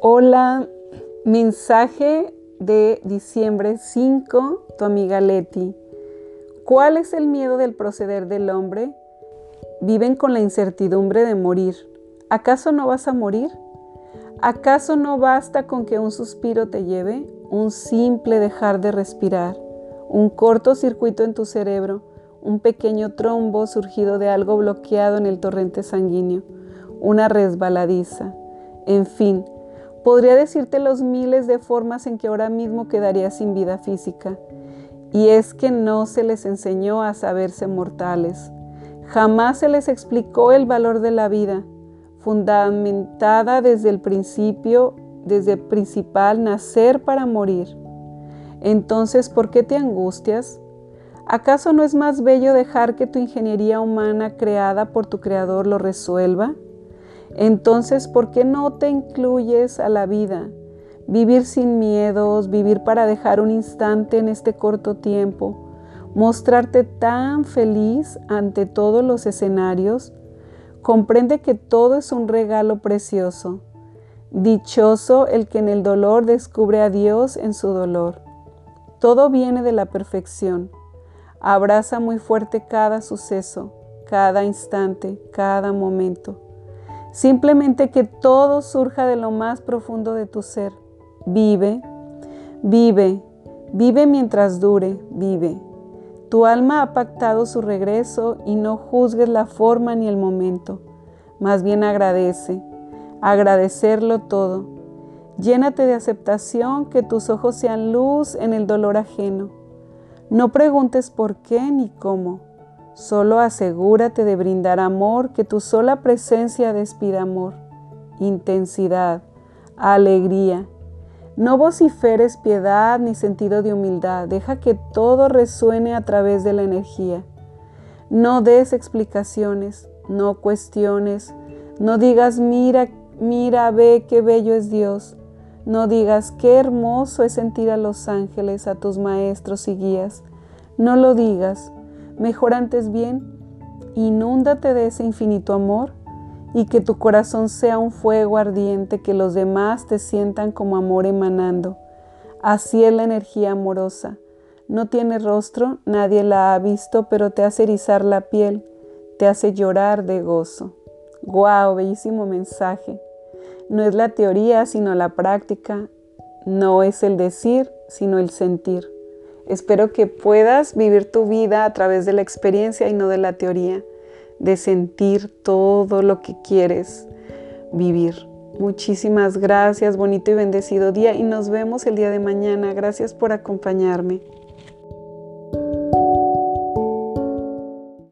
Hola, mensaje de diciembre 5, tu amiga Leti. ¿Cuál es el miedo del proceder del hombre? Viven con la incertidumbre de morir. ¿Acaso no vas a morir? ¿Acaso no basta con que un suspiro te lleve? Un simple dejar de respirar, un corto circuito en tu cerebro, un pequeño trombo surgido de algo bloqueado en el torrente sanguíneo, una resbaladiza, en fin, Podría decirte los miles de formas en que ahora mismo quedaría sin vida física. Y es que no se les enseñó a saberse mortales. Jamás se les explicó el valor de la vida, fundamentada desde el principio, desde el principal nacer para morir. Entonces, ¿por qué te angustias? ¿Acaso no es más bello dejar que tu ingeniería humana creada por tu creador lo resuelva? Entonces, ¿por qué no te incluyes a la vida? Vivir sin miedos, vivir para dejar un instante en este corto tiempo, mostrarte tan feliz ante todos los escenarios. Comprende que todo es un regalo precioso. Dichoso el que en el dolor descubre a Dios en su dolor. Todo viene de la perfección. Abraza muy fuerte cada suceso, cada instante, cada momento. Simplemente que todo surja de lo más profundo de tu ser. Vive, vive, vive mientras dure, vive. Tu alma ha pactado su regreso y no juzgues la forma ni el momento. Más bien agradece, agradecerlo todo. Llénate de aceptación, que tus ojos sean luz en el dolor ajeno. No preguntes por qué ni cómo. Solo asegúrate de brindar amor, que tu sola presencia despida amor, intensidad, alegría. No vociferes piedad ni sentido de humildad, deja que todo resuene a través de la energía. No des explicaciones, no cuestiones, no digas mira, mira, ve qué bello es Dios. No digas qué hermoso es sentir a los ángeles, a tus maestros y guías. No lo digas, Mejor antes bien, inúndate de ese infinito amor y que tu corazón sea un fuego ardiente, que los demás te sientan como amor emanando. Así es la energía amorosa. No tiene rostro, nadie la ha visto, pero te hace erizar la piel, te hace llorar de gozo. ¡Guau! bellísimo mensaje. No es la teoría, sino la práctica. No es el decir, sino el sentir. Espero que puedas vivir tu vida a través de la experiencia y no de la teoría, de sentir todo lo que quieres vivir. Muchísimas gracias, bonito y bendecido día y nos vemos el día de mañana. Gracias por acompañarme.